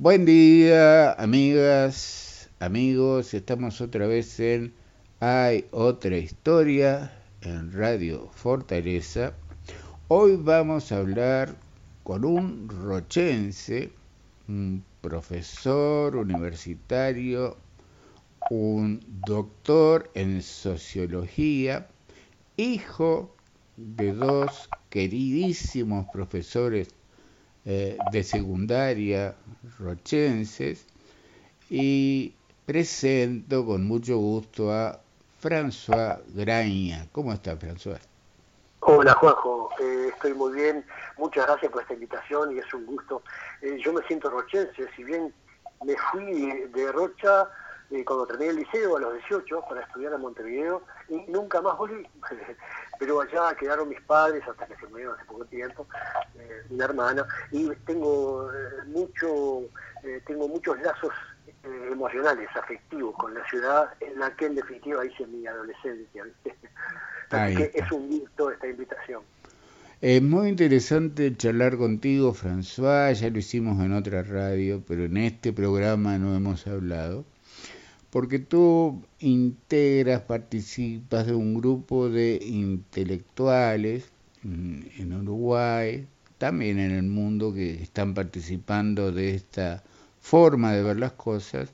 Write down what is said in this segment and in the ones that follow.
Buen día, amigas, amigos. Estamos otra vez en Hay otra historia en Radio Fortaleza. Hoy vamos a hablar con un rochense, un profesor universitario, un doctor en sociología, hijo de dos queridísimos profesores eh, de secundaria rochenses y presento con mucho gusto a François Graña. ¿Cómo está François? Hola Juanjo, eh, estoy muy bien, muchas gracias por esta invitación y es un gusto. Eh, yo me siento rochense, si bien me fui de Rocha cuando terminé el liceo a los 18 para estudiar en Montevideo y nunca más volví. Pero allá quedaron mis padres hasta que se murieron hace poco tiempo, eh, una hermana, y tengo eh, mucho, eh, tengo muchos lazos emocionales, afectivos con la ciudad en la que en definitiva hice mi adolescencia. Así que es un gusto esta invitación. Es muy interesante charlar contigo, François, ya lo hicimos en otra radio, pero en este programa no hemos hablado porque tú integras, participas de un grupo de intelectuales en Uruguay, también en el mundo, que están participando de esta forma de ver las cosas,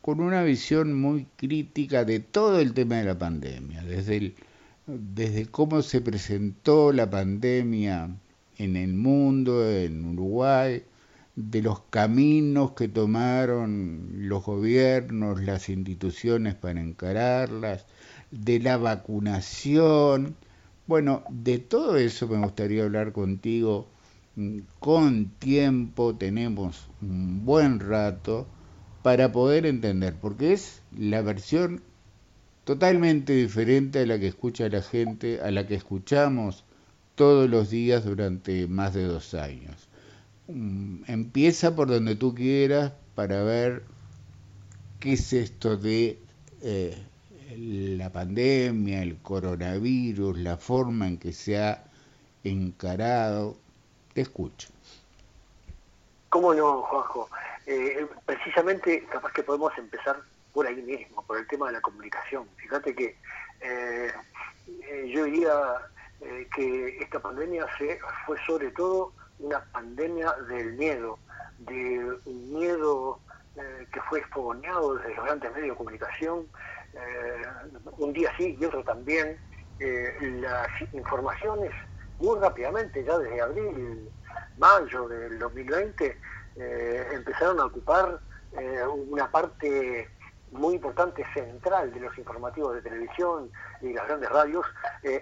con una visión muy crítica de todo el tema de la pandemia, desde, desde cómo se presentó la pandemia en el mundo, en Uruguay, de los caminos que tomaron los gobiernos, las instituciones para encararlas, de la vacunación. Bueno, de todo eso me gustaría hablar contigo mm, con tiempo, tenemos un buen rato para poder entender, porque es la versión totalmente diferente a la que escucha la gente, a la que escuchamos todos los días durante más de dos años. Mm, empieza por donde tú quieras para ver qué es esto de eh, la pandemia, el coronavirus, la forma en que se ha encarado. Te escucho. ¿Cómo no, Juanjo? Eh, precisamente, capaz que podemos empezar por ahí mismo, por el tema de la comunicación. Fíjate que eh, yo diría que esta pandemia se fue sobre todo una pandemia del miedo, de un miedo eh, que fue exponeado desde los grandes medios de comunicación, eh, un día sí y otro también, eh, las informaciones muy rápidamente, ya desde abril, mayo del 2020, empezaron a ocupar una parte muy importante, central de los informativos de televisión y las grandes radios,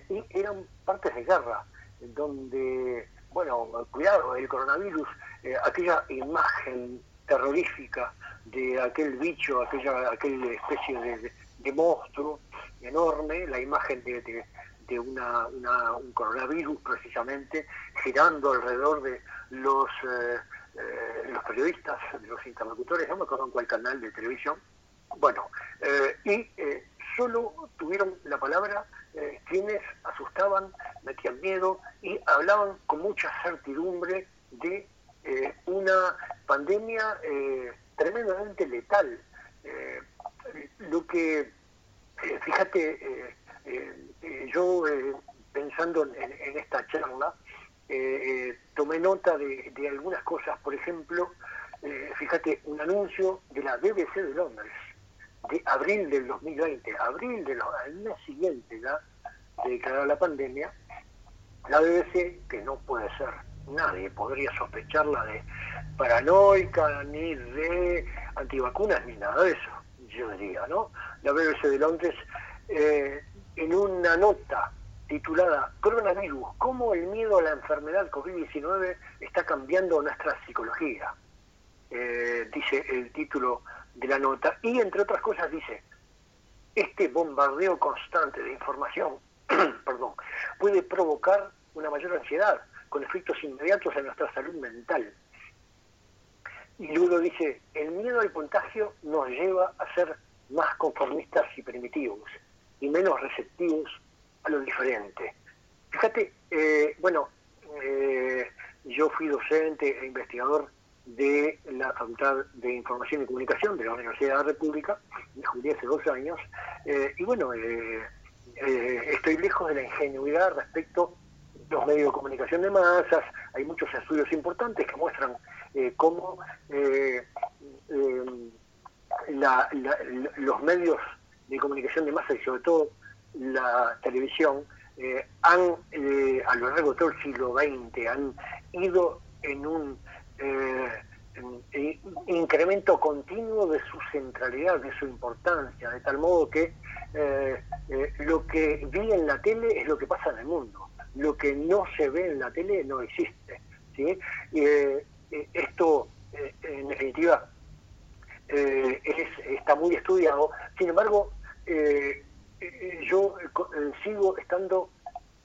y eran partes de guerra, donde bueno, cuidado, el coronavirus, eh, aquella imagen terrorífica de aquel bicho, aquella, aquella especie de, monstruo enorme, la imagen de, de, una, un coronavirus precisamente girando alrededor de los, eh, eh, los periodistas, de los interlocutores, no me acuerdo en cuál canal de televisión, bueno, y solo tuvieron la palabra eh, quienes asustaban, metían miedo y hablaban con mucha certidumbre de eh, una pandemia eh, tremendamente letal. lo que, fíjate, yo pensando en, esta charla, tomé nota de, algunas cosas, por ejemplo, fíjate, un anuncio de la BBC de Londres de abril del 2020, abril del mes siguiente ya de declarar la pandemia, la BBC, que no puede ser nadie, podría sospecharla de paranoica, ni de antivacunas, ni nada de eso, yo diría, ¿no? La BBC de Londres, eh, en una nota titulada Coronavirus, cómo el miedo a la enfermedad COVID-19 está cambiando nuestra psicología. Eh, dice el título de la nota y entre otras cosas dice, este bombardeo constante de información perdón, puede provocar una mayor ansiedad con efectos inmediatos en nuestra salud mental. Y luego dice, el miedo al contagio nos lleva a ser más conformistas y primitivos y menos receptivos a lo diferente. Fíjate, eh, bueno, eh, yo fui docente e investigador de la Facultad de Información y Comunicación de la Universidad de la República, me jubilé hace dos años, y bueno, estoy lejos de la ingenuidad respecto a los medios de comunicación de masas, hay muchos estudios importantes que muestran cómo los medios de comunicación de masa y sobre todo la televisión eh, han eh, a lo largo de todo el siglo XX han ido en un eh, incremento continuo de su centralidad, de su importancia, de tal modo que lo que vi en la tele es lo que pasa en el mundo, lo que no se ve en la tele no existe. ¿sí? esto, en definitiva, está muy estudiado, sin embargo, eh, yo eh, sigo estando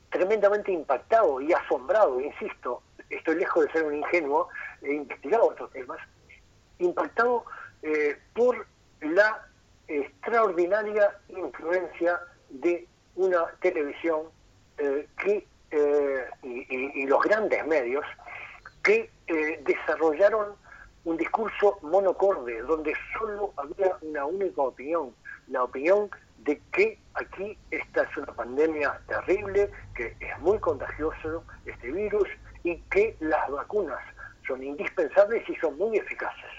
tremendamente impactado y asombrado, insisto, estoy lejos de ser un ingenuo, he investigado estos temas, impactado eh, por la extraordinaria influencia de una televisión que y, los grandes medios que desarrollaron un discurso monocorde donde solo había una única opinión, la opinión de que aquí esta es una pandemia terrible, que es muy contagioso este virus y que las vacunas son indispensables y son muy eficaces.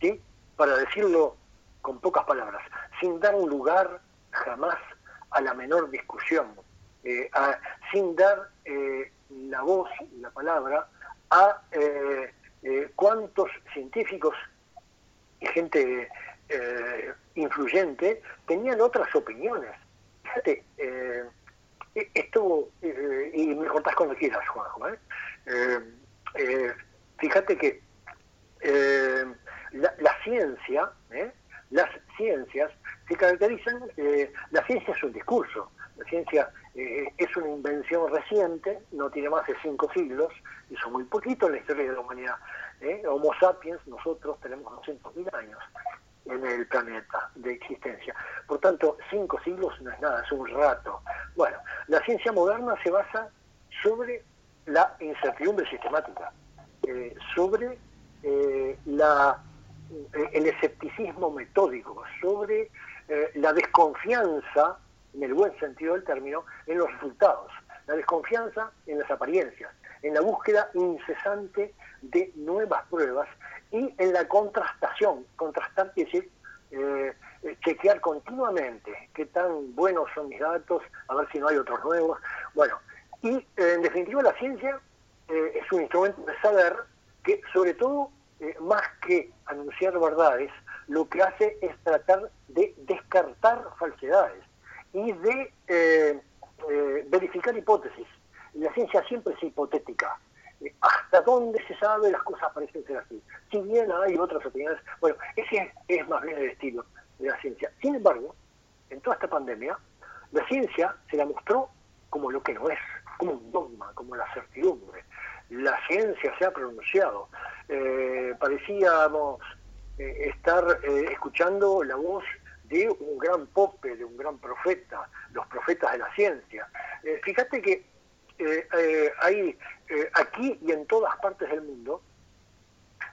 ¿sí? Para decirlo con pocas palabras, sin dar lugar jamás a la menor discusión, eh, sin dar eh, la voz, la palabra, a eh, cuántos científicos y gente influyente tenían otras opiniones. Fíjate, eh, esto, eh, y me contás cuando quieras, Juanjo, ¿eh? Fíjate que la, ciencia, las ciencias se caracterizan, la ciencia es un discurso, la ciencia es una invención reciente, no tiene más de cinco siglos, eso muy poquito en la historia de la humanidad. Homo sapiens, nosotros tenemos 200.000 años en el planeta de existencia. Por tanto, cinco siglos no es nada, es un rato. Bueno, la ciencia moderna se basa sobre la incertidumbre sistemática, eh, sobre eh, la, eh, el escepticismo metódico, sobre la desconfianza, en el buen sentido del término, en los resultados, la desconfianza en las apariencias, en la búsqueda incesante de nuevas pruebas y en la contrastación, contrastar quiere decir eh, chequear continuamente qué tan buenos son mis datos, a ver si no hay otros nuevos. Bueno, y eh, en definitiva la ciencia eh, es un instrumento de saber que sobre todo, más que anunciar verdades, lo que hace es tratar de descartar falsedades y de verificar hipótesis. La ciencia siempre es hipotética, hasta dónde se sabe las cosas parecen ser así. Si bien hay otras opiniones, bueno, ese es más bien el estilo de la ciencia. Sin embargo, en toda esta pandemia, la ciencia se la mostró como lo que no es, como un dogma, como la certidumbre. La ciencia se ha pronunciado. Eh, parecíamos eh, estar eh, escuchando la voz de un gran pope, de un gran profeta, los profetas de la ciencia. fíjate que hay eh, aquí y en todas partes del mundo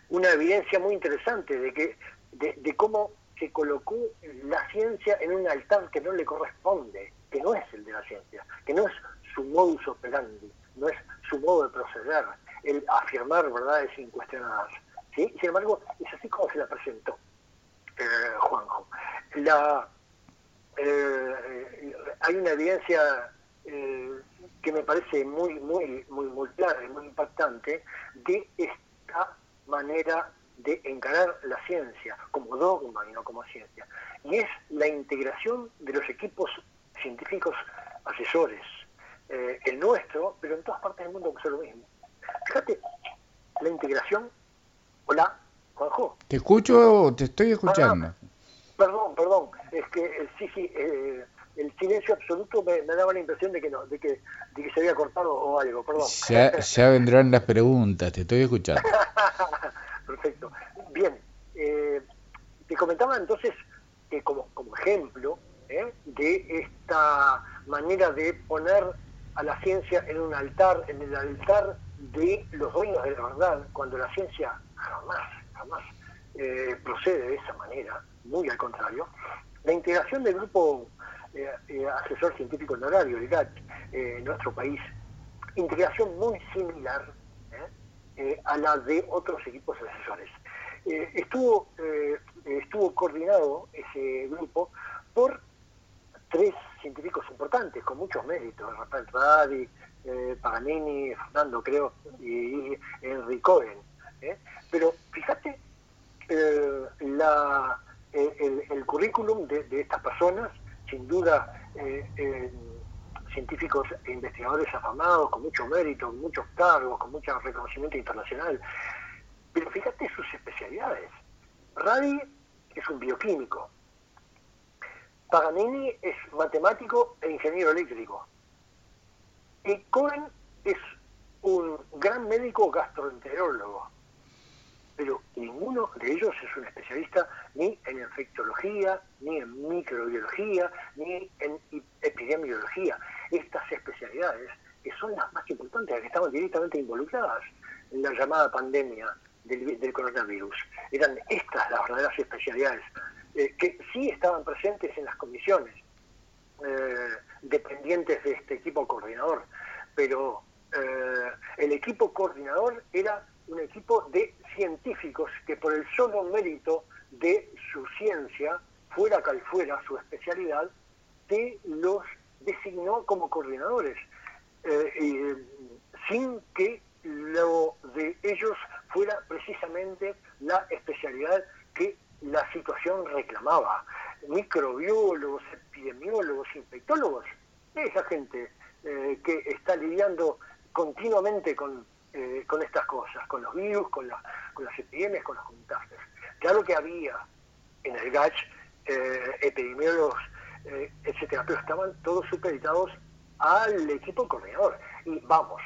una evidencia muy interesante de que de, cómo se colocó la ciencia en un altar que no le corresponde, que no es el de la ciencia, que no es su modus operandi, no es su modo de proceder, el afirmar verdades incuestionadas. ¿sí? Sin embargo, es así como se la presentó eh, Juanjo. La, eh, hay una evidencia que me parece muy, muy, muy, muy clara y muy impactante de esta manera de encarar la ciencia como dogma y no como ciencia. Y es la integración de los equipos científicos asesores, eh, el nuestro, pero en todas partes del mundo es lo mismo. Fíjate, la integración. Hola, Juanjo. ¿Te escucho o te estoy escuchando? Ah, perdón, perdón. Es que eh, sí, sí. Eh, el silencio absoluto me, daba la impresión de que no, de que, de que se había cortado o algo, perdón. Ya, vendrán las preguntas, te estoy escuchando. Perfecto. Bien, eh, te comentaba entonces que como, como ejemplo ¿eh? de esta manera de poner a la ciencia en un altar, en el altar de los dueños de la verdad, cuando la ciencia jamás, jamás eh, procede de esa manera, muy al contrario. La integración del grupo eh, asesor científico honorario, el GAT, en nuestro país, integración muy similar a la de otros equipos asesores. estuvo, estuvo coordinado ese grupo por tres científicos importantes, con muchos méritos, Rafael Radi, eh, Paganini, Fernando creo, y, Henry Cohen. ¿eh? Pero fíjate eh, la, el, currículum de, estas personas, sin duda científicos e investigadores afamados, con mucho mérito, muchos cargos, con mucho reconocimiento internacional. Pero fíjate sus especialidades. Radi es un bioquímico, Paganini es matemático e ingeniero eléctrico. Y Cohen es un gran médico gastroenterólogo. Pero ninguno de ellos es un especialista ni en infectología, ni en microbiología, ni en epidemiología. Estas especialidades, que son las más importantes, las que estaban directamente involucradas en la llamada pandemia del, del coronavirus, eran estas las verdaderas especialidades eh, que sí estaban presentes en las comisiones eh, dependientes de este equipo coordinador, pero eh, el equipo coordinador era un equipo de científicos que por el solo mérito de su ciencia, fuera cual fuera su especialidad, se los designó como coordinadores, sin que lo de ellos fuera precisamente la especialidad que la situación reclamaba. Microbiólogos, epidemiólogos, infectólogos, esa gente eh, que está lidiando continuamente con, eh, con estas cosas, con los virus, con, con las epidemias, con los contagios. Claro que había en el GACH eh, epidemiólogos, etcétera, pero estaban todos supeditados al equipo coordinador. Y vamos,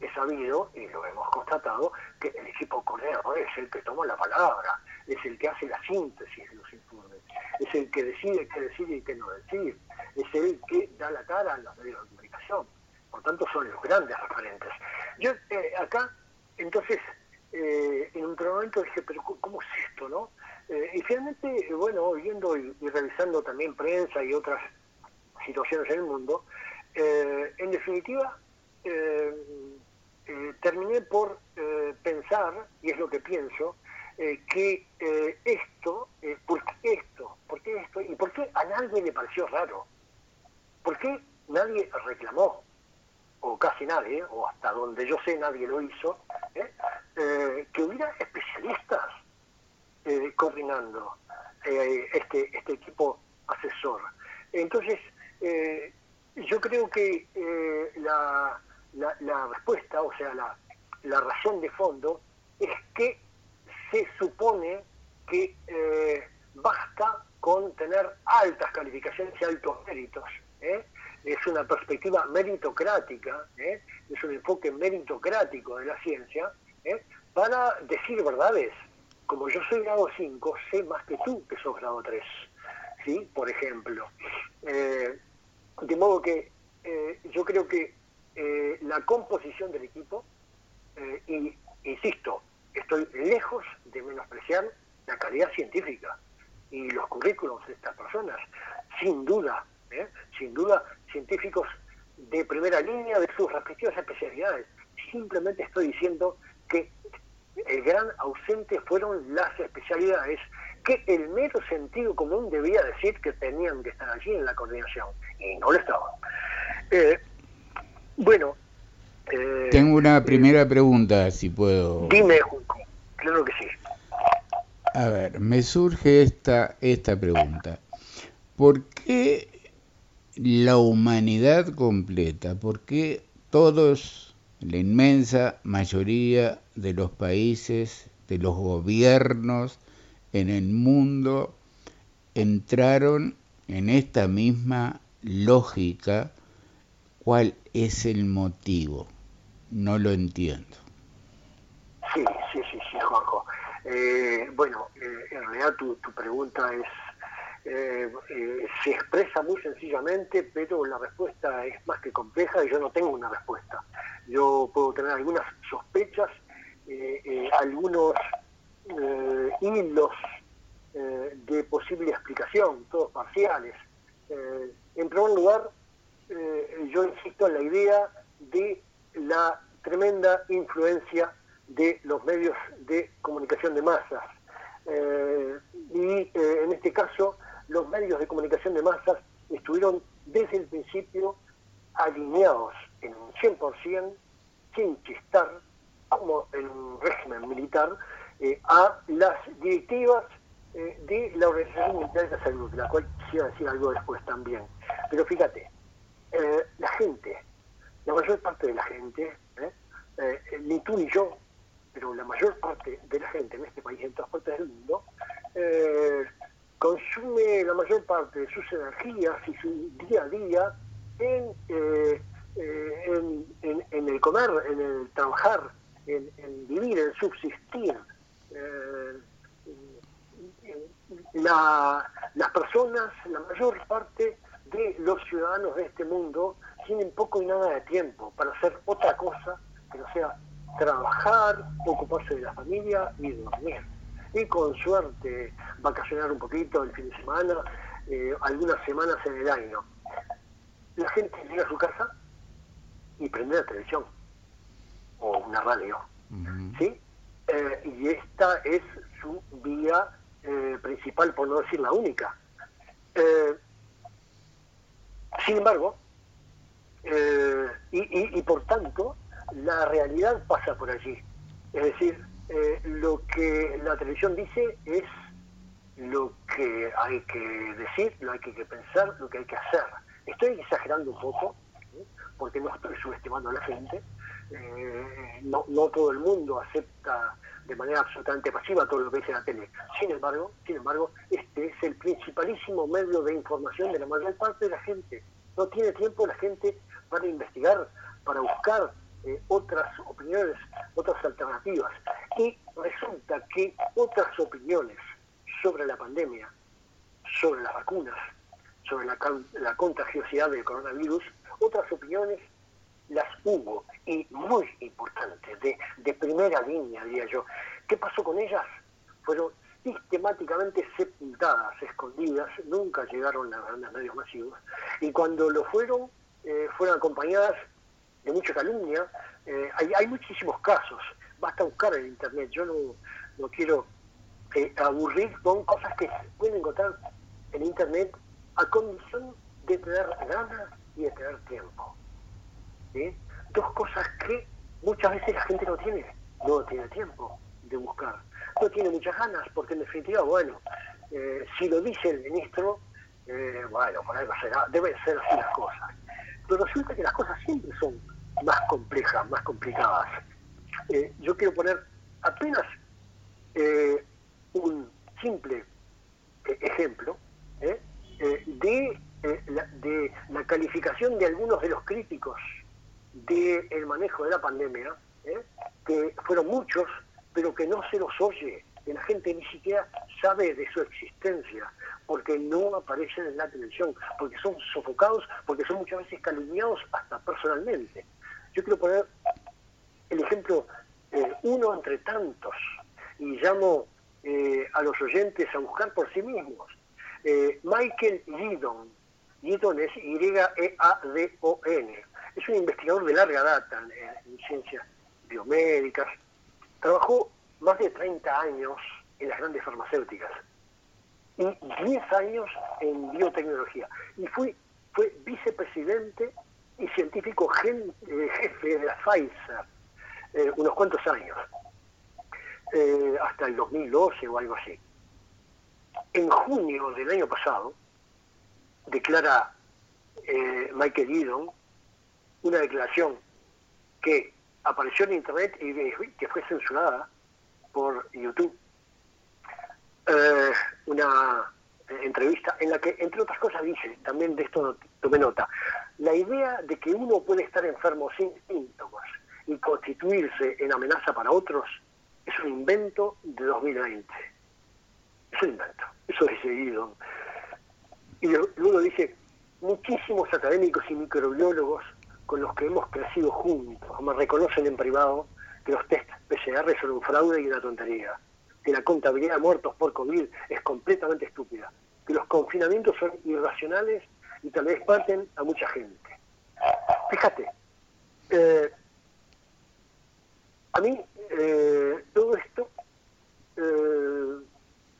he sabido, y lo hemos constatado, que el equipo coordinador es el que toma la palabra, es el que hace la síntesis de los informes, es el que decide qué decir y qué no decir, es el que da la cara a los medios de comunicación. Por tanto, son los grandes referentes. Yo eh, acá, entonces, eh, en un momento dije, pero ¿cómo es esto, no? Eh, y finalmente, bueno, viendo y, revisando también prensa y otras situaciones en el mundo, en definitiva, terminé por pensar, y es lo que pienso, eh, que eh, esto, eh, ¿por qué esto? ¿Por qué esto? ¿Y por qué a nadie le pareció raro? ¿Por qué nadie reclamó? O casi nadie, o hasta donde yo sé nadie lo hizo, que hubiera especialistas coordinando este, este equipo asesor. Entonces, yo creo que la, la, respuesta, o sea, la, la razón de fondo, es que se supone que eh, basta con tener altas calificaciones y altos méritos. ¿eh? Es una perspectiva meritocrática, ¿eh? es un enfoque meritocrático de la ciencia, para decir verdades. Como yo soy grado 5, sé más que tú que sos grado 3, ¿sí? por ejemplo. de modo que yo creo que la composición del equipo, y insisto, estoy lejos de menospreciar la calidad científica y los currículos de estas personas, sin duda, ¿eh? sin duda, científicos de primera línea de sus respectivas especialidades. Simplemente estoy diciendo que el gran ausente fueron las especialidades que el mero sentido común debía decir que tenían que estar allí en la coordinación, y no lo estaban. Eh, bueno, eh, Tengo una primera pregunta, si puedo. Dime, claro que sí. A ver, me surge esta, esta pregunta. ¿Por qué la humanidad completa? ¿Por qué todos, la inmensa mayoría de los países, de los gobiernos en el mundo, entraron en esta misma lógica? ¿Cuál es el motivo? no lo entiendo. Sí, sí, sí, sí, Juanjo. Eh, bueno, eh, en realidad tu, pregunta es eh, se expresa muy sencillamente, pero la respuesta es más que compleja y yo no tengo una respuesta. Yo puedo tener algunas sospechas, algunos eh, hilos eh, de posible explicación, todos parciales. Eh, en primer lugar, yo insisto en la idea de la tremenda influencia de los medios de comunicación de masas. y en este caso, los medios de comunicación de masas estuvieron desde el principio alineados en un 100%, sin chistar, como en un régimen militar, eh, a las directivas eh, de la Organización Mundial de la Salud, la cual quisiera decir algo después también. Pero fíjate, eh, la gente, la mayor parte de la gente, ni tú ni yo, pero la mayor parte de la gente en este país, en todas partes del mundo, consume la mayor parte de sus energías y su día a día en, en, el comer, en el trabajar, en, vivir, en subsistir. Eh, las personas, la mayor parte de los ciudadanos de este mundo tienen poco y nada de tiempo para hacer otra cosa que no sea trabajar, ocuparse de la familia y dormir. Y con suerte vacacionar un poquito el fin de semana, eh, algunas semanas en el año. La gente llega a su casa y prende la televisión o una radio. ¿sí? Eh, y esta es su vía eh, principal, por no decir la única. Eh, sin embargo, y, y, por tanto, la realidad pasa por allí. Es decir, lo que la televisión dice es lo que hay que decir, lo que hay que pensar, lo que hay que hacer. Estoy exagerando un poco, porque no estoy subestimando a la gente, eh, no, no todo el mundo acepta de manera absolutamente pasiva todo lo que dice la tele. Sin embargo, sin embargo, este es el principalísimo medio de información de la mayor parte de la gente. No tiene tiempo la gente para investigar, para buscar eh, otras opiniones, otras alternativas. Y resulta que otras opiniones sobre la pandemia, sobre las vacunas, sobre la, la contagiosidad del coronavirus, otras opiniones las hubo, y muy importantes, de, de primera línea, diría yo. ¿Qué pasó con ellas? Fueron sistemáticamente sepultadas, escondidas, nunca llegaron a grandes medios masivos, y cuando lo fueron, eh, fueron acompañadas de mucha calumnia. Eh, hay, hay, muchísimos casos, basta buscar en Internet, yo no, no quiero eh, aburrir con cosas que se pueden encontrar en Internet a condición de tener ganas y de tener tiempo. Dos cosas que muchas veces la gente no tiene, no tiene tiempo de buscar, no tiene muchas ganas, porque en definitiva, bueno, eh, si lo dice el ministro, eh, bueno, por algo será, deben ser así las cosas. Pero resulta que las cosas siempre son más complejas, más complicadas. Eh, yo quiero poner apenas un simple ejemplo de, de la calificación de algunos de los críticos del manejo de la pandemia, ¿eh? que fueron muchos, pero que no se los oye, que la gente ni siquiera sabe de su existencia, porque no aparecen en la televisión, porque son sofocados, porque son muchas veces calumniados hasta personalmente. Yo quiero poner el ejemplo, eh, uno entre tantos, y llamo eh, a los oyentes a buscar por sí mismos. Michael Gidon, Gidon es Y-E-A-D-O-N, es un investigador de larga data en, ciencias biomédicas. Trabajó más de 30 años en las grandes farmacéuticas y 10 años en biotecnología. Y fue, fue vicepresidente y científico eh, jefe de la Pfizer eh, unos cuantos años, eh, hasta el 2012 o algo así. En junio del año pasado, declara Michael Edon, una declaración que apareció en internet y que fue censurada por YouTube. Eh, una entrevista en la que, entre otras cosas, dice, también de esto tomé nota, la idea de que uno puede estar enfermo sin síntomas y constituirse en amenaza para otros es un invento de 2020. Es un invento, eso es seguido. Y luego dice, muchísimos académicos y microbiólogos con los que hemos crecido juntos. Me reconocen en privado que los test PCR son un fraude y una tontería. que la contabilidad de muertos por COVID es completamente estúpida, que los confinamientos son irracionales y tal vez parten a mucha gente. Fíjate, eh, a mí eh, todo esto eh,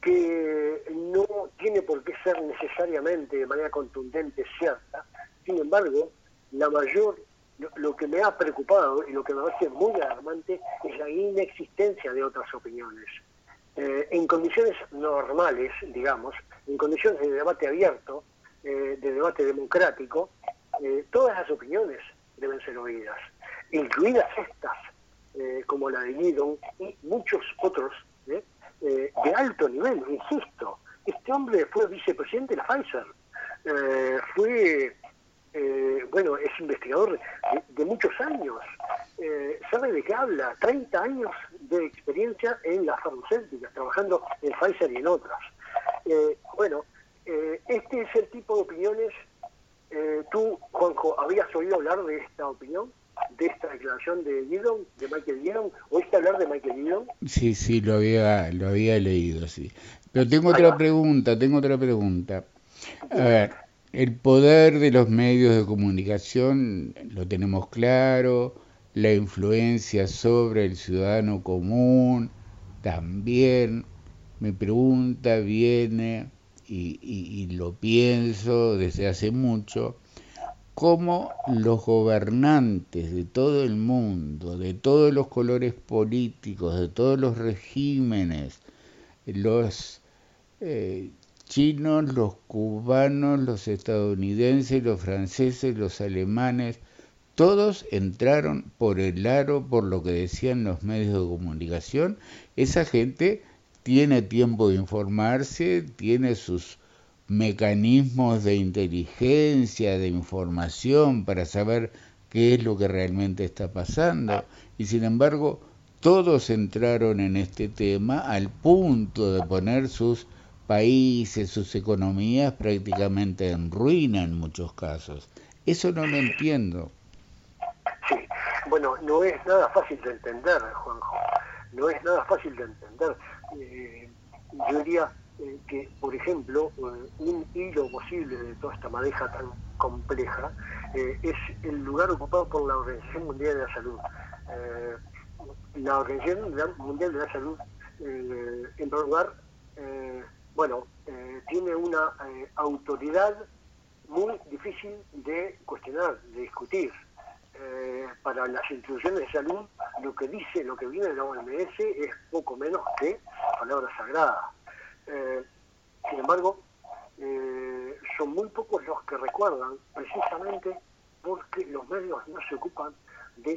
que no tiene por qué ser necesariamente de manera contundente cierta, sin embargo, la mayor lo, que me ha preocupado y lo que me parece muy alarmante es la inexistencia de otras opiniones. Eh, en condiciones normales, digamos, en condiciones de debate abierto, eh, de debate democrático, eh, todas las opiniones deben ser oídas, incluidas estas, como la de Guidon y muchos otros de alto nivel, insisto. Este hombre fue vicepresidente de la Pfizer, fue eh, bueno, es investigador de, muchos años, eh, sabe de qué habla, 30 años de experiencia en las farmacéuticas, trabajando en Pfizer y en otras. Eh, bueno, este es el tipo de opiniones, tú, Juanjo, ¿habías oído hablar de esta opinión? De esta declaración de Gideon, de Michael Gideon, ¿oíste hablar de Michael Gideon? Sí, sí, lo había, lo había leído, sí. Pero tengo otra pregunta, tengo otra pregunta. A ver, el poder de los medios de comunicación lo tenemos claro, la influencia sobre el ciudadano común también. Mi pregunta viene, y, lo pienso desde hace mucho, cómo los gobernantes de todo el mundo, de todos los colores políticos, de todos los regímenes, los eh, chinos, los cubanos, los estadounidenses, los franceses, los alemanes, todos entraron por el aro, por lo que decían los medios de comunicación. Esa gente tiene tiempo de informarse, tiene sus mecanismos de inteligencia, de información para saber qué es lo que realmente está pasando. Y sin embargo, todos entraron en este tema al punto de poner sus países, sus economías prácticamente en ruina en muchos casos. Eso no lo entiendo. Sí, bueno, no es nada fácil de entender, Juanjo, no es nada fácil de entender. Eh, yo diría eh, que, por ejemplo, eh, un hilo posible de toda esta madeja tan compleja es el lugar ocupado por la Organización Mundial de la Salud. la Organización Mundial de la Salud, en primer lugar, bueno, eh, tiene una eh, autoridad muy difícil de cuestionar, de discutir. Eh, para las instituciones de salud, lo que dice, lo que viene de la OMS es poco menos que palabra sagrada. sin embargo, son muy pocos los que recuerdan, precisamente porque los medios no se ocupan de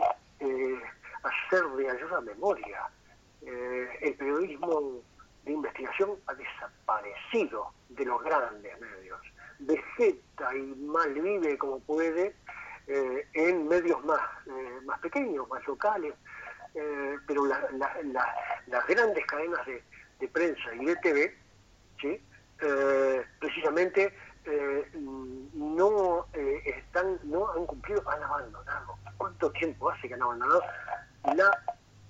hacer de ayuda memoria. el periodismo de investigación ha desaparecido de los grandes medios. Vegeta y malvive como puede eh, en medios más, eh, más pequeños, más locales, eh, pero las grandes cadenas de, prensa y de TV, ¿sí? precisamente no están, no han cumplido, han abandonado. ¿Cuánto tiempo hace que han abandonado la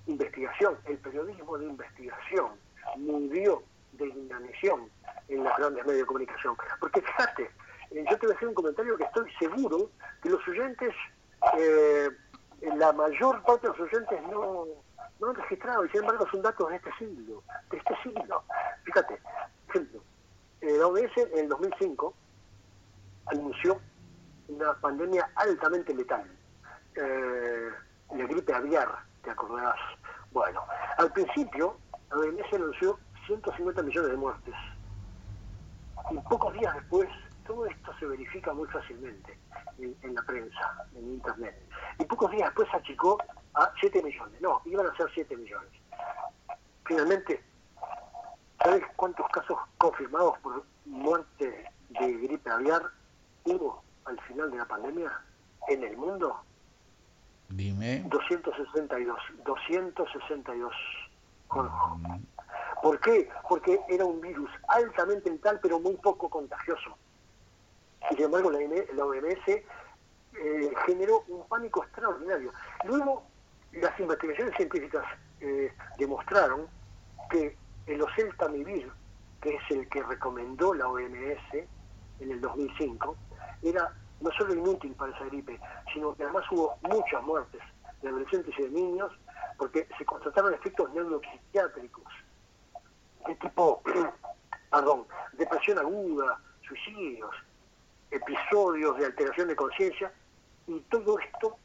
investigación, el periodismo de investigación? murió de inanición en los grandes medios de comunicación. Porque fíjate, eh, yo te voy a hacer un comentario que estoy seguro que los oyentes, eh, la mayor parte de los oyentes no, no han registrado, y sin embargo son datos de este siglo, de este siglo. Fíjate, ejemplo, eh, la OMS en el 2005 anunció una pandemia altamente letal, la gripe aviar, te acordarás. Bueno, al principio la OMS anunció 150 millones de muertes. Y pocos días después, todo esto se verifica muy fácilmente en, la prensa, en Internet. Y pocos días después achicó a 7 millones. No, iban a ser 7 millones. Finalmente, ¿sabes cuántos casos confirmados por muerte de gripe aviar hubo al final de la pandemia en el mundo? Dime. 262. 262. ¿Por qué? Porque era un virus altamente letal pero muy poco contagioso. Sin embargo, la, OMS eh, generó un pánico extraordinario. Luego, las investigaciones científicas eh, demostraron que el oseltamivir, que es el que recomendó la OMS en el 2005, era no solo inútil para esa gripe, sino que además hubo muchas muertes de adolescentes y de niños porque se constataron efectos neuropsiquiátricos de tipo, perdón, depresión aguda, suicidios, episodios de alteración de conciencia y todo esto,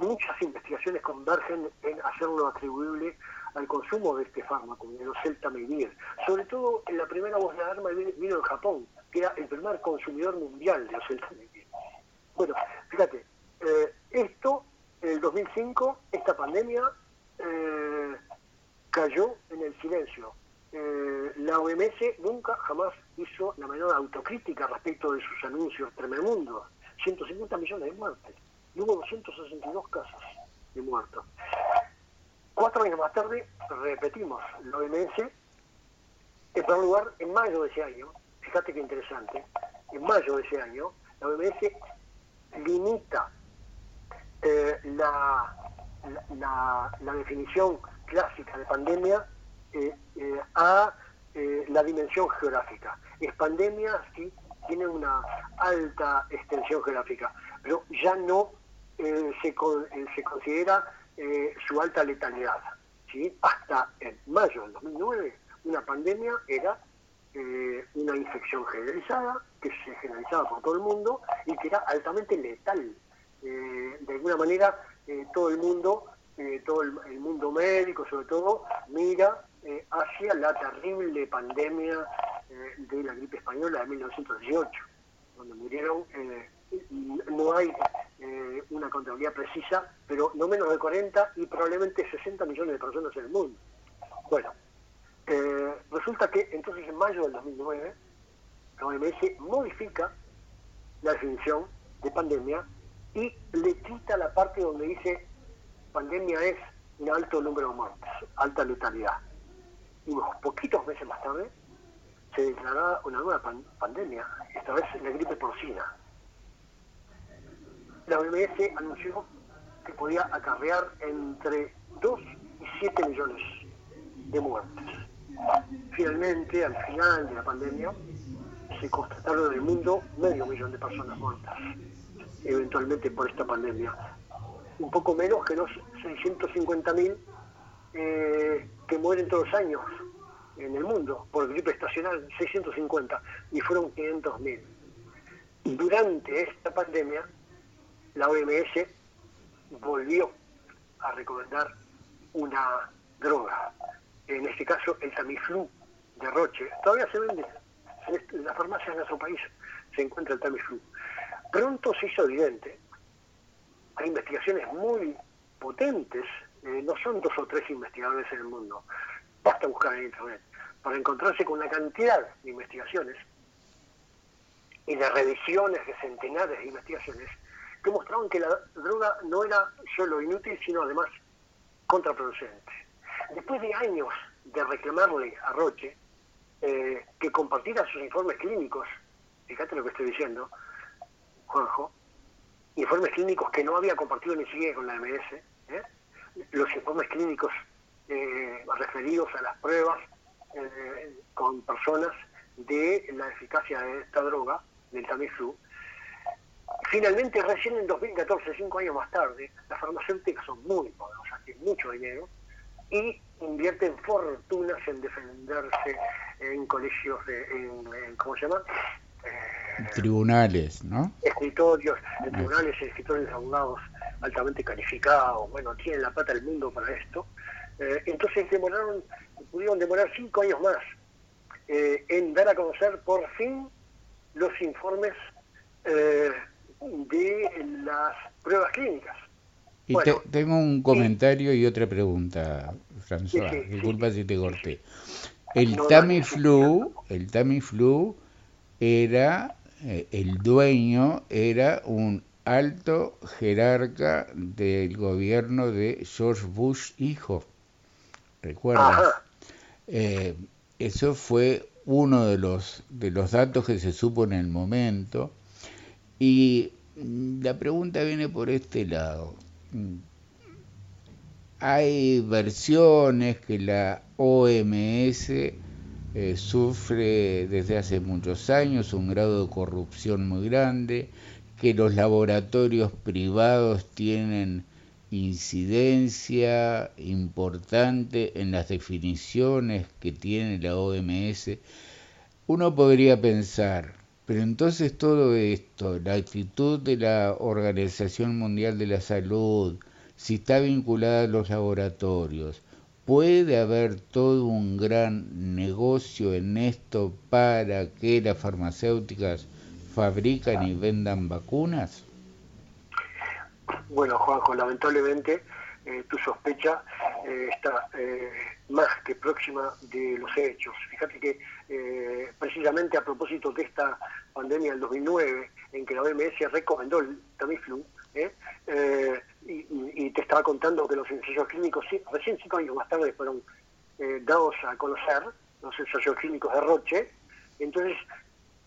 muchas investigaciones convergen en hacerlo atribuible al consumo de este fármaco, de los celtamivir. Sobre todo en la primera voz de arma vino en Japón, que era el primer consumidor mundial de los celtamivir. Bueno, fíjate, eh, esto, en el 2005, esta pandemia eh, cayó en el silencio. Eh, la OMS nunca jamás hizo la menor autocrítica respecto de sus anuncios tremendos. 150 millones de muertes hubo 262 casos de muertos. Cuatro años más tarde repetimos la OMS, en primer lugar, en mayo de ese año, fíjate qué interesante, en mayo de ese año, la OMS limita eh, la, la, definición clásica de pandemia eh, eh, a la dimensión geográfica. Es pandemia si tiene una alta extensión geográfica, pero ya no se, se considera su alta letalidad. ¿sí? Hasta en mayo del 2009, una pandemia era una infección generalizada, que se generalizaba por todo el mundo y que era altamente letal. de alguna manera eh, todo el mundo, eh, todo el, mundo médico sobre todo, mira eh, hacia la terrible pandemia de la gripe española de 1918, donde murieron, no hay una contabilidad precisa, pero no menos de 40 y probablemente 60 millones de personas en el mundo. Bueno, resulta que entonces en mayo del 2009 la OMS modifica la definición de pandemia y le quita la parte donde dice pandemia es un alto número de muertes, alta letalidad. Y unos poquitos meses más tarde se declaraba una nueva pandemia, esta vez la gripe porcina. La OMS anunció que podía acarrear entre 2 y 7 millones de muertes. Finalmente, al final de la pandemia, se constataron en el mundo medio millón de personas muertas eventualmente por esta pandemia. Un poco menos que los 650.000 eh, que mueren todos los años en el mundo por gripe estacional, 650, y fueron 500.000. Durante esta pandemia, la OMS volvió a recomendar una droga, en este caso el Tamiflu de Roche. Todavía se vende en las farmacias de nuestro país, se encuentra el Tamiflu. Pronto se hizo evidente, hay investigaciones muy potentes, eh, no son dos o tres investigadores en el mundo, basta buscar en Internet, para encontrarse con una cantidad de investigaciones y de revisiones de centenares de investigaciones que mostraban que la droga no era solo inútil, sino además contraproducente. Después de años de reclamarle a Roche eh, que compartiera sus informes clínicos, fíjate lo que estoy diciendo, Juanjo, informes clínicos que no había compartido ni siquiera con la MS, ¿eh? los informes clínicos eh, referidos a las pruebas eh, con personas de la eficacia de esta droga, del Tamiflu. Finalmente, recién en 2014, cinco años más tarde, las farmacéuticas son muy poderosas, tienen mucho dinero, y invierten fortunas en defenderse en colegios, de, en, ¿cómo se llama? tribunales, ¿no? Escritorios, en tribunales, escritores de abogados altamente calificados, bueno, tienen la plata del mundo para esto. Eh, entonces demoraron, pudieron demorar cinco años más eh, en dar a conocer por fin los informes eh, de las pruebas clínicas. Y tengo un comentario y, otra pregunta, François. Disculpa si te corté. El Tamiflu, el Tamiflu era eh, el dueño era un alto jerarca del gobierno de George Bush hijo. ¿Recuerdas? Eh, eso fue uno de los, de los datos que se supo en el momento. Y la pregunta viene por este lado. hay versiones que la OMS eh, sufre desde hace muchos años un grado de corrupción muy grande, que los laboratorios privados tienen incidencia importante en las definiciones que tiene la OMS, uno podría pensar, pero entonces todo esto, la actitud de la Organización Mundial de la Salud, si está vinculada a los laboratorios, ¿Puede haber todo un gran negocio en esto para que las farmacéuticas fabrican y vendan vacunas? Bueno, Juanjo, lamentablemente eh, tu sospecha eh, está eh, más que próxima de los hechos. Fíjate que precisamente a propósito de esta pandemia del 2009, en que la OMS recomendó el Tamiflu, y, te estaba contando que los ensayos clínicos, recién cinco años más tarde, fueron eh, dados a conocer, los ensayos clínicos de Roche. Entonces,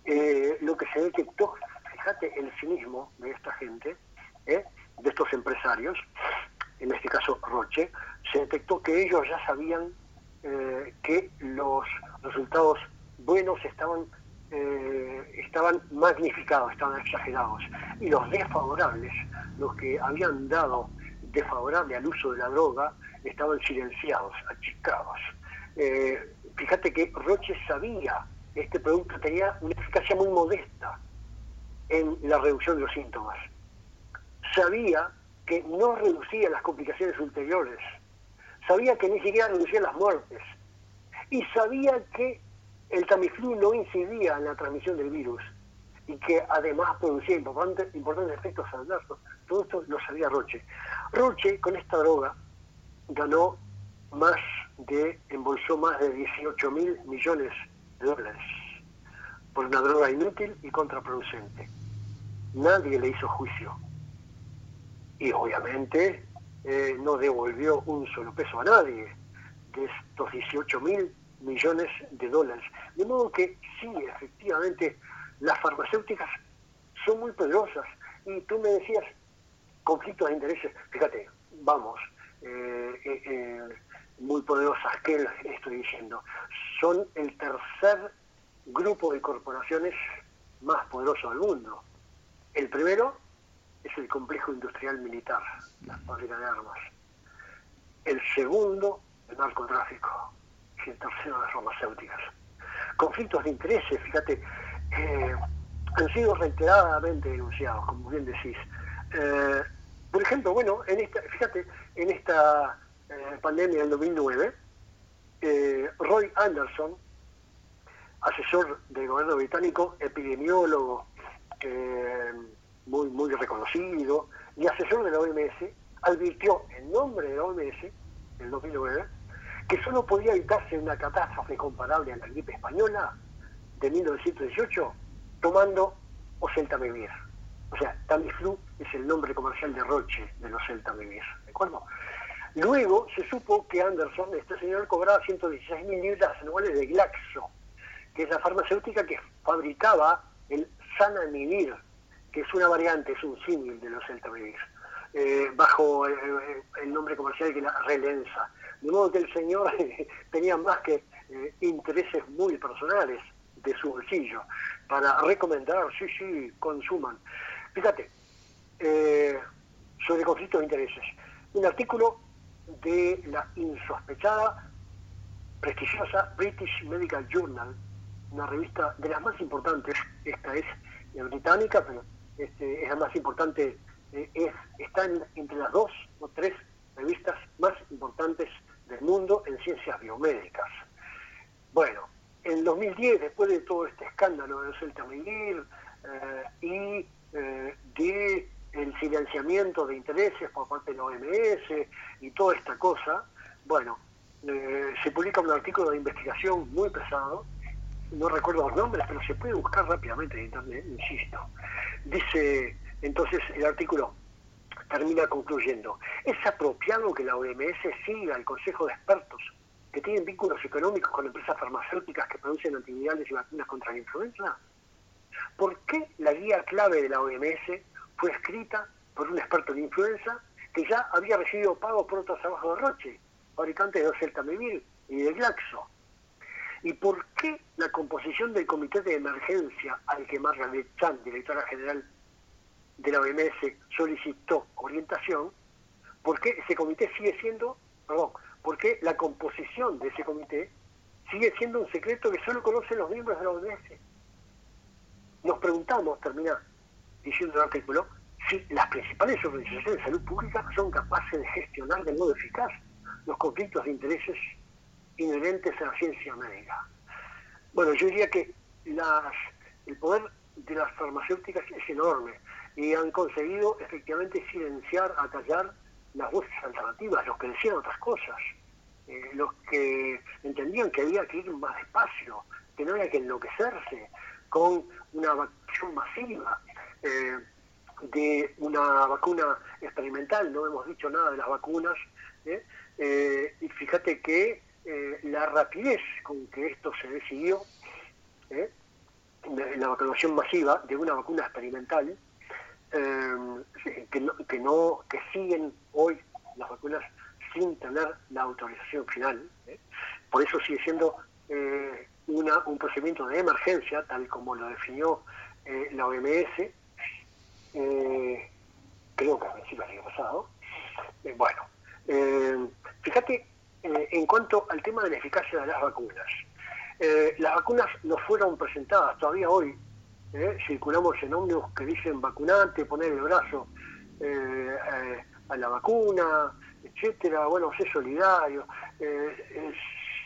eh, lo que se detectó, fíjate el cinismo de esta gente, eh, de estos empresarios, en este caso Roche, se detectó que ellos ya sabían que los resultados buenos estaban estaban magnificados, estaban exagerados, y los desfavorables los que habían dado desfavorable al uso de la droga estaban silenciados, achicados. Eh, fíjate que Roche sabía que este producto tenía una eficacia muy modesta en la reducción de los síntomas. Sabía que no reducía las complicaciones ulteriores. Sabía que ni siquiera reducía las muertes. Y sabía que el Tamiflu no incidía en la transmisión del virus y que además producía importantes, efectos adversos. Todo esto lo sabía Roche. Roche con esta droga ganó más de, embolsó más de 18 mil millones de dólares por una droga inútil y contraproducente. Nadie le hizo juicio. Y obviamente eh, no devolvió un solo peso a nadie de estos 18 mil millones de dólares. De modo que sí, efectivamente, las farmacéuticas son muy poderosas. Y tú me decías, conflictos de intereses, fíjate, vamos, eh, eh, eh, muy poderosas, ¿qué estoy diciendo? Son el tercer grupo de corporaciones más poderoso del mundo. El primero es el complejo industrial militar, la fábrica de armas. El segundo, el narcotráfico. Y el tercero, las farmacéuticas. Conflictos de intereses, fíjate, eh, han sido reiteradamente denunciados, como bien decís. Eh, por ejemplo, bueno, en esta, fíjate, en esta eh, pandemia del 2009, Roy Anderson, asesor del gobierno británico, epidemiólogo muy, muy reconocido y asesor de la OMS, advirtió en nombre de la OMS, en el 2009, que solo podía evitarse una catástrofe comparable a la gripe española de 1918 tomando Oseltamivir. O sea, Tamiflu es el nombre comercial de Roche de los Oseltamivir, ¿de acuerdo? Luego se supo que Anderson, este señor, cobraba 116 mil libras anuales de Glaxo, que es la farmacéutica que fabricaba el Sanamivir, que es una variante, es un símil de los Celtamivir, eh, bajo eh, eh, el nombre comercial que la Relenza. De modo que el señor tenía más que intereses muy personales de su bolsillo para recomendar, sí, sí, consuman. Fíjate, eh, sobre conflictos de intereses. Un artículo de la insospechada, prestigiosa British Medical Journal, una revista de las más importantes, esta es británica, pero este, es la más importante, eh, es, está entre las dos o tres revistas más importantes del mundo en ciencias biomédicas. Bueno, en 2010, después de todo este escándalo de Celta Miguel eh, y eh, de el silenciamiento de intereses por parte de la OMS y toda esta cosa, bueno, eh, se publica un artículo de investigación muy pesado, no recuerdo los nombres, pero se puede buscar rápidamente en internet, insisto. Dice entonces el artículo, termina concluyendo, es apropiado que la OMS siga el Consejo de Expertos que tienen vínculos económicos con empresas farmacéuticas que producen antivirales y vacunas contra la influenza? ¿Por qué la guía clave de la OMS fue escrita por un experto en influenza que ya había recibido pagos por otros trabajos de Roche, fabricantes de Celtamivir y de Glaxo. ¿Y por qué la composición del comité de emergencia al que Margaret Chan, directora general de la OMS, solicitó orientación? ¿Por qué ese comité sigue siendo, perdón, por qué la composición de ese comité sigue siendo un secreto que solo conocen los miembros de la OMS? Nos preguntamos, termina diciendo el artículo, si las principales organizaciones de salud pública son capaces de gestionar de modo eficaz los conflictos de intereses inherentes a la ciencia médica. Bueno, yo diría que las, el poder de las farmacéuticas es enorme y han conseguido efectivamente silenciar, acallar las voces alternativas, los que decían otras cosas, eh, los que entendían que había que ir más despacio, que no había que enloquecerse con una vacunación masiva. Eh, de una vacuna experimental, no hemos dicho nada de las vacunas, ¿eh? Eh, y fíjate que la rapidez con que esto se decidió, la vacunación masiva de una vacuna experimental, que, no, que, no, que siguen hoy las vacunas sin tener la autorización final, por eso sigue siendo una, un procedimiento de emergencia, tal como lo definió la OMS, eh, creo que a principios del año pasado. Eh, bueno, eh, fíjate en cuanto al tema de la eficacia de las vacunas. las vacunas no fueron presentadas todavía hoy. Circulamos en ómnibus que dicen vacunante, poner el brazo a la vacuna, etcétera. Bueno, sé solidario.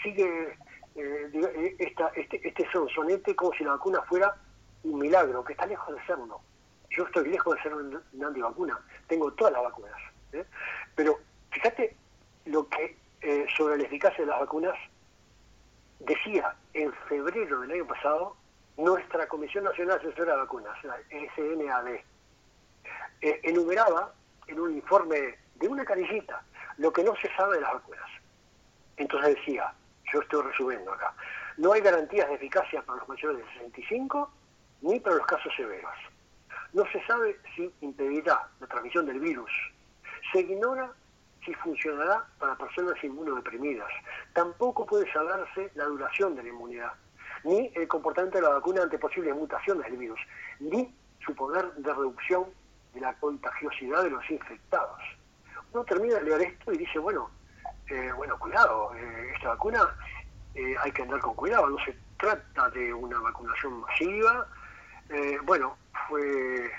sigue esta, este, este sonsonete como si la vacuna fuera un milagro, que está lejos de serlo yo estoy lejos de ser un, antivacuna, tengo todas las vacunas. ¿eh? Pero fíjate lo que eh, sobre la eficacia de las vacunas decía en febrero del año pasado nuestra Comisión Nacional Asesora de Vacunas, la SNAD. Eh, enumeraba en un informe de una carillita lo que no se sabe de las vacunas. Entonces decía, yo estoy resumiendo acá, no hay garantías de eficacia para los mayores de 65 ni para los casos severos. No se sabe si impedirá la transmisión del virus. Se ignora si funcionará para personas inmunodeprimidas. Tampoco puede saberse la duración de la inmunidad, ni el comportamiento de la vacuna ante posibles mutaciones del virus, ni su poder de reducción de la contagiosidad de los infectados. Uno termina de leer esto y dice, bueno, eh, bueno, cuidado, eh, esta vacuna eh, hay que andar con cuidado, no se trata de una vacunación masiva, bueno, fue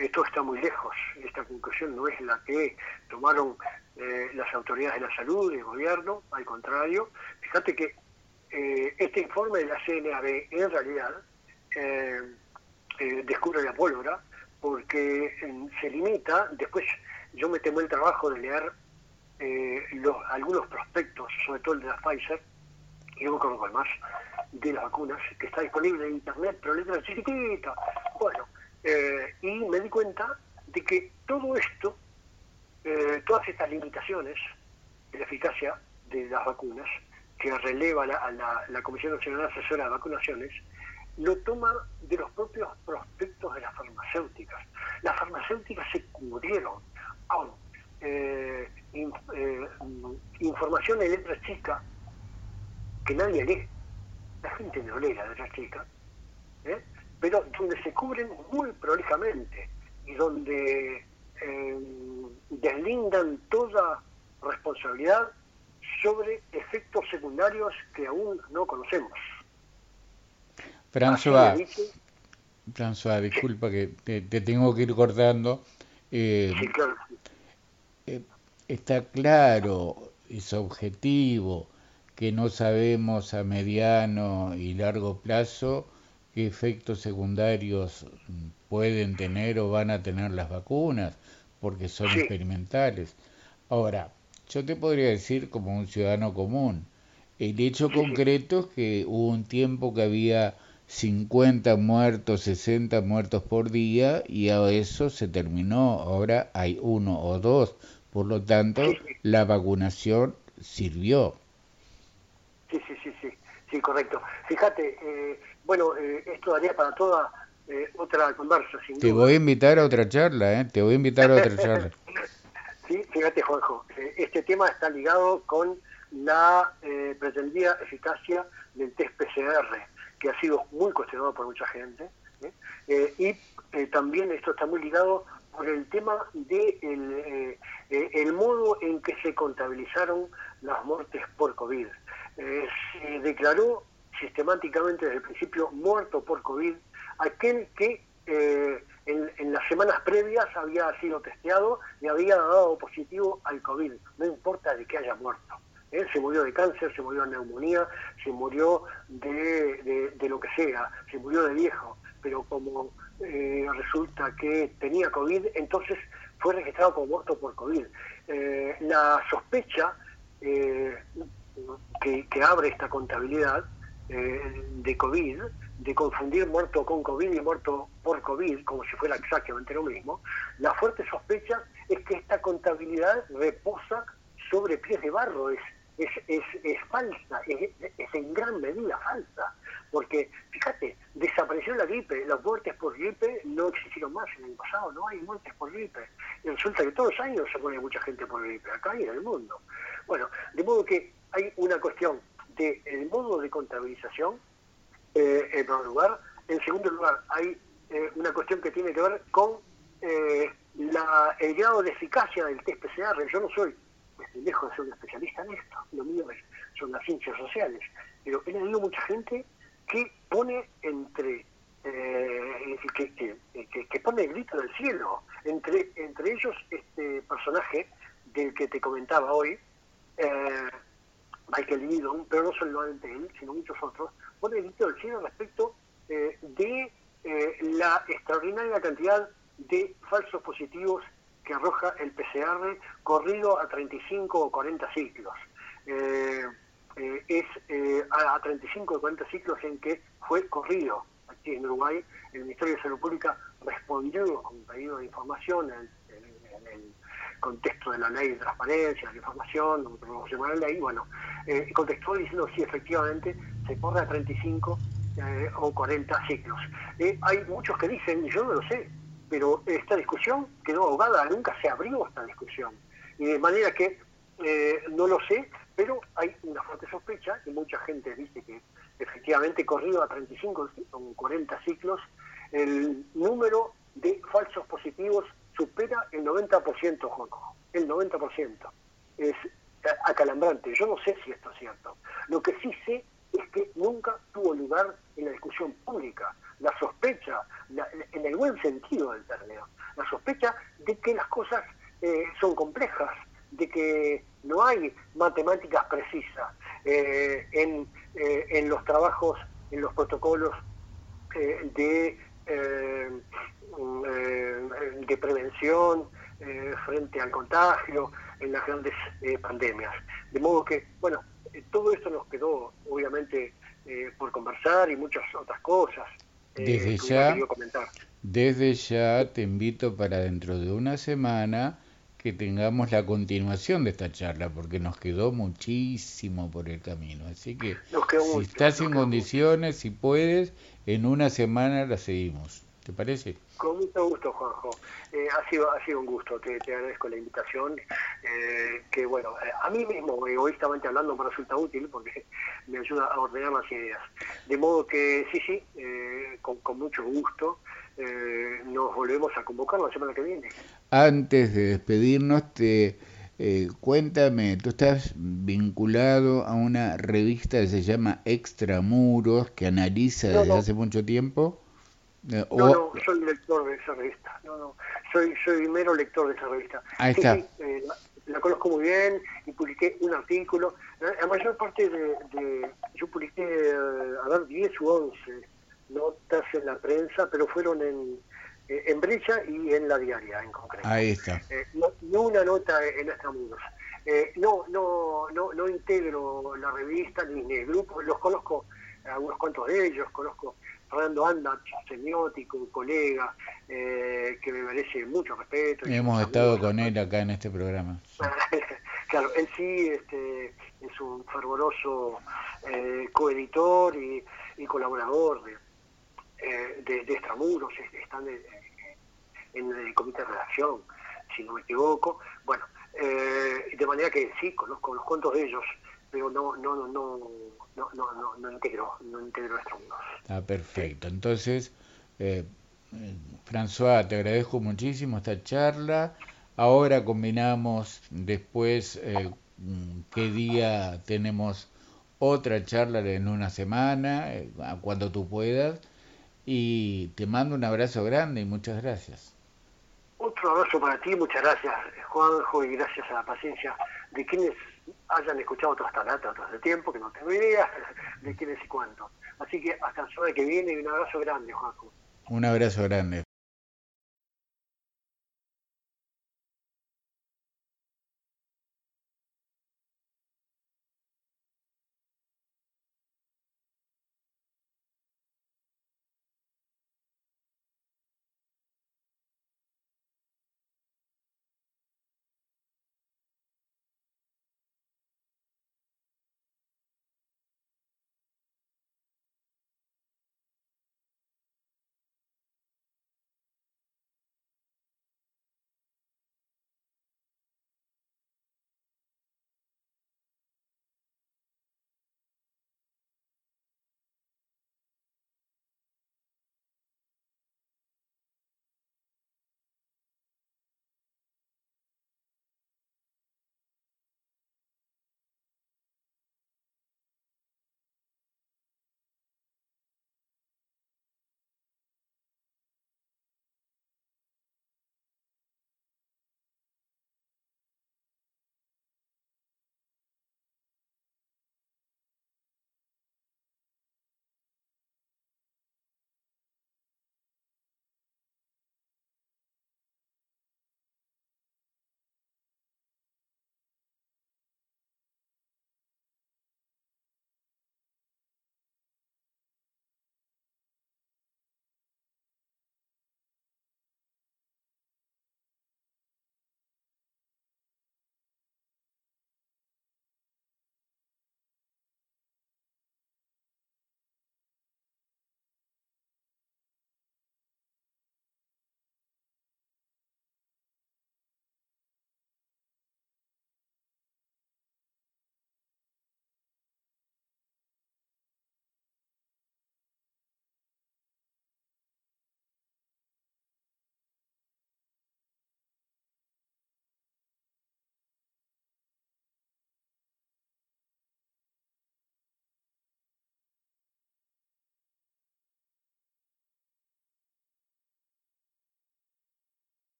esto está muy lejos, esta conclusión no es la que tomaron las autoridades de la salud, el gobierno, al contrario, fíjate que eh, este informe de la CNAB en realidad descubre la pólvora porque se limita, después yo me temo el trabajo de leer los, algunos prospectos, sobre todo el de la Pfizer, y no me acuerdo cuál más, de las vacunas, que está disponible en internet, pero letra chiquitita. Bueno, eh, y me di cuenta de que todo esto, eh, todas estas limitaciones de la eficacia de las vacunas, que releva la, a la, Comisión Nacional Asesora de Vacunaciones, lo toma de los propios prospectos de las farmacéuticas. Las farmacéuticas se cubrieron con eh, información de letra chica que nadie lee la gente no lee la letra chica, ¿eh? pero donde se cubren muy prolijamente y donde eh, deslindan toda responsabilidad sobre efectos secundarios que aún no conocemos. François, François disculpa que te, tengo que ir cortando. Eh, sí, claro. Eh, está claro, es objetivo, que no sabemos a mediano y largo plazo qué efectos secundarios pueden tener o van a tener las vacunas, porque son experimentales. Ahora, yo te podría decir como un ciudadano común, el hecho concreto es que hubo un tiempo que había 50 muertos, 60 muertos por día y a eso se terminó. Ahora hay uno o dos. Por lo tanto, la vacunación sirvió. Sí, sí, sí, sí, sí, correcto. Fíjate, eh, bueno, eh, esto daría para toda eh, otra conversa. Te voy a invitar a otra charla, ¿eh? Te voy a invitar a otra charla. Sí, fíjate, Juanjo, este tema está ligado con la pretendida eficacia del test PCR, que ha sido muy cuestionado por mucha gente, y también esto está muy ligado por el tema de el modo en que se contabilizaron las muertes por COVID. se declaró sistemáticamente desde el principio muerto por COVID aquel que eh, en, las semanas previas había sido testeado y había dado positivo al COVID, no importa de que haya muerto. ¿eh? Se murió de cáncer, se murió de neumonía, se murió de, lo que sea, se murió de viejo, pero como eh, resulta que tenía COVID, entonces fue registrado como muerto por COVID. la sospecha que, que abre esta contabilidad de COVID de confundir muerto con COVID y muerto por COVID, como si fuera exactamente lo mismo, la fuerte sospecha es que esta contabilidad reposa sobre pies de barro, es, es, es, falsa, es, en gran medida falsa, porque fíjate, desapareció la gripe, las muertes por gripe no existieron más en el pasado, no hay muertes por gripe, y resulta que todos los años se pone mucha gente por gripe, acá y en el mundo. Bueno, de modo que hay una cuestión del modo de contabilización eh, en primer lugar. En segundo lugar, hay eh, una cuestión que tiene que ver con eh, la, el grado de eficacia del test PCR. Yo no soy, estoy lejos de ser un especialista en esto, lo mío son las ciencias sociales, pero he leído mucha gente que pone entre que, que, que, pone el grito del cielo. Entre, entre ellos, este personaje del que te comentaba hoy, Michael Needham, pero no solamente él, sino muchos otros, pone grito del cielo respecto eh, de eh, la extraordinaria cantidad de falsos positivos que arroja el PCR corrido a 35 o 40 ciclos. Eh, es a, 35 o 40 ciclos en que fue corrido aquí en Uruguay. El Ministerio de Salud Pública respondió con un pedido de información en, el contexto de la ley de transparencia, de información, de la ley, bueno, contestó diciendo sí, efectivamente, se corre a 35 eh, o 40 ciclos. Eh, hay muchos que dicen, yo no lo sé, pero esta discusión quedó ahogada, nunca se abrió esta discusión. Y de manera que eh, no lo sé, pero hay una fuerte sospecha, y mucha gente dice que efectivamente corrido a 35 o 40 ciclos, el número de falsos positivos supera el 90%, Juanjo, el 90%. Es acalambrante. Yo no sé si esto es cierto. Lo que sí sé es que nunca tuvo lugar en la discusión pública. La sospecha, en el buen sentido del término, la sospecha de que las cosas eh, son complejas, de que no hay matemáticas precisas eh, en, eh, en, los trabajos, en los protocolos de, de prevención frente al contagio, en las grandes pandemias. De modo que, bueno, eh, todo esto nos quedó, obviamente, eh, por conversar y muchas otras cosas. Eh, desde ya, desde ya te invito para dentro de una semana que tengamos la continuación de esta charla, porque nos quedó muchísimo por el camino. Así que si estás en condiciones, si puedes, en una semana la seguimos. ¿Te parece? Con mucho gusto, Juanjo. Eh, ha, sido, ha sido un gusto, te, agradezco la invitación, eh, que bueno, eh, a mí mismo, egoístamente hablando, me resulta útil porque me ayuda a ordenar las ideas. De modo que sí, sí, con, con, mucho gusto nos volvemos a convocar la semana que viene. Antes de despedirnos, te... cuéntame, tú estás vinculado a una revista que se llama Extramuros, que analiza desde hace mucho tiempo. Eh, no, no, soy lector de esa revista. No, no, soy, soy mero lector de esa revista. Ahí está. Eh, la, conozco muy bien y publiqué un artículo. La mayor parte de. yo publiqué, eh, a ver, 10 u 11 notas en la prensa, pero fueron en, en Brecha y en la diaria en concreto. Ahí está. no, una nota en Extramuros. Eh, no, no, no, no integro la revista ni, ni el grupo, los conozco, algunos cuantos de ellos, conozco Fernando Anda, semiótico, un colega eh, que me merece mucho respeto. Hemos estado con él acá en este programa. claro, él sí este, es un fervoroso eh, coeditor y, colaborador de, eh, de, están en, el comité de redacción, si no me equivoco. Bueno, Eh, de manera que sí, conozco los cuentos de ellos, pero no, no, no, no, no, no, no, no integro, no integro nuestro mundo. Ah, perfecto. Entonces, eh, François, te agradezco muchísimo esta charla. Ahora combinamos después eh, qué día tenemos otra charla en una semana, eh, cuando tú puedas. Y te mando un abrazo grande y muchas gracias. Otro abrazo para ti, muchas gracias Juanjo y gracias a la paciencia de quienes hayan escuchado otras talatas otros de tiempo, que no tengo idea de quiénes y cuánto. Así que hasta el sábado que viene y un abrazo grande, Juanjo. Un abrazo grande.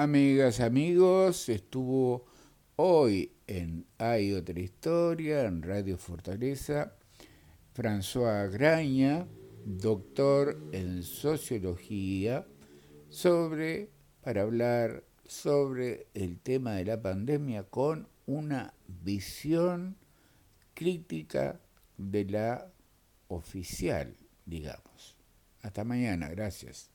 Amigas, amigos, estuvo hoy en Hay otra historia, en Radio Fortaleza, François Graña, doctor en sociología, sobre, para hablar sobre el tema de la pandemia con una visión crítica de la oficial, digamos. Hasta mañana, gracias.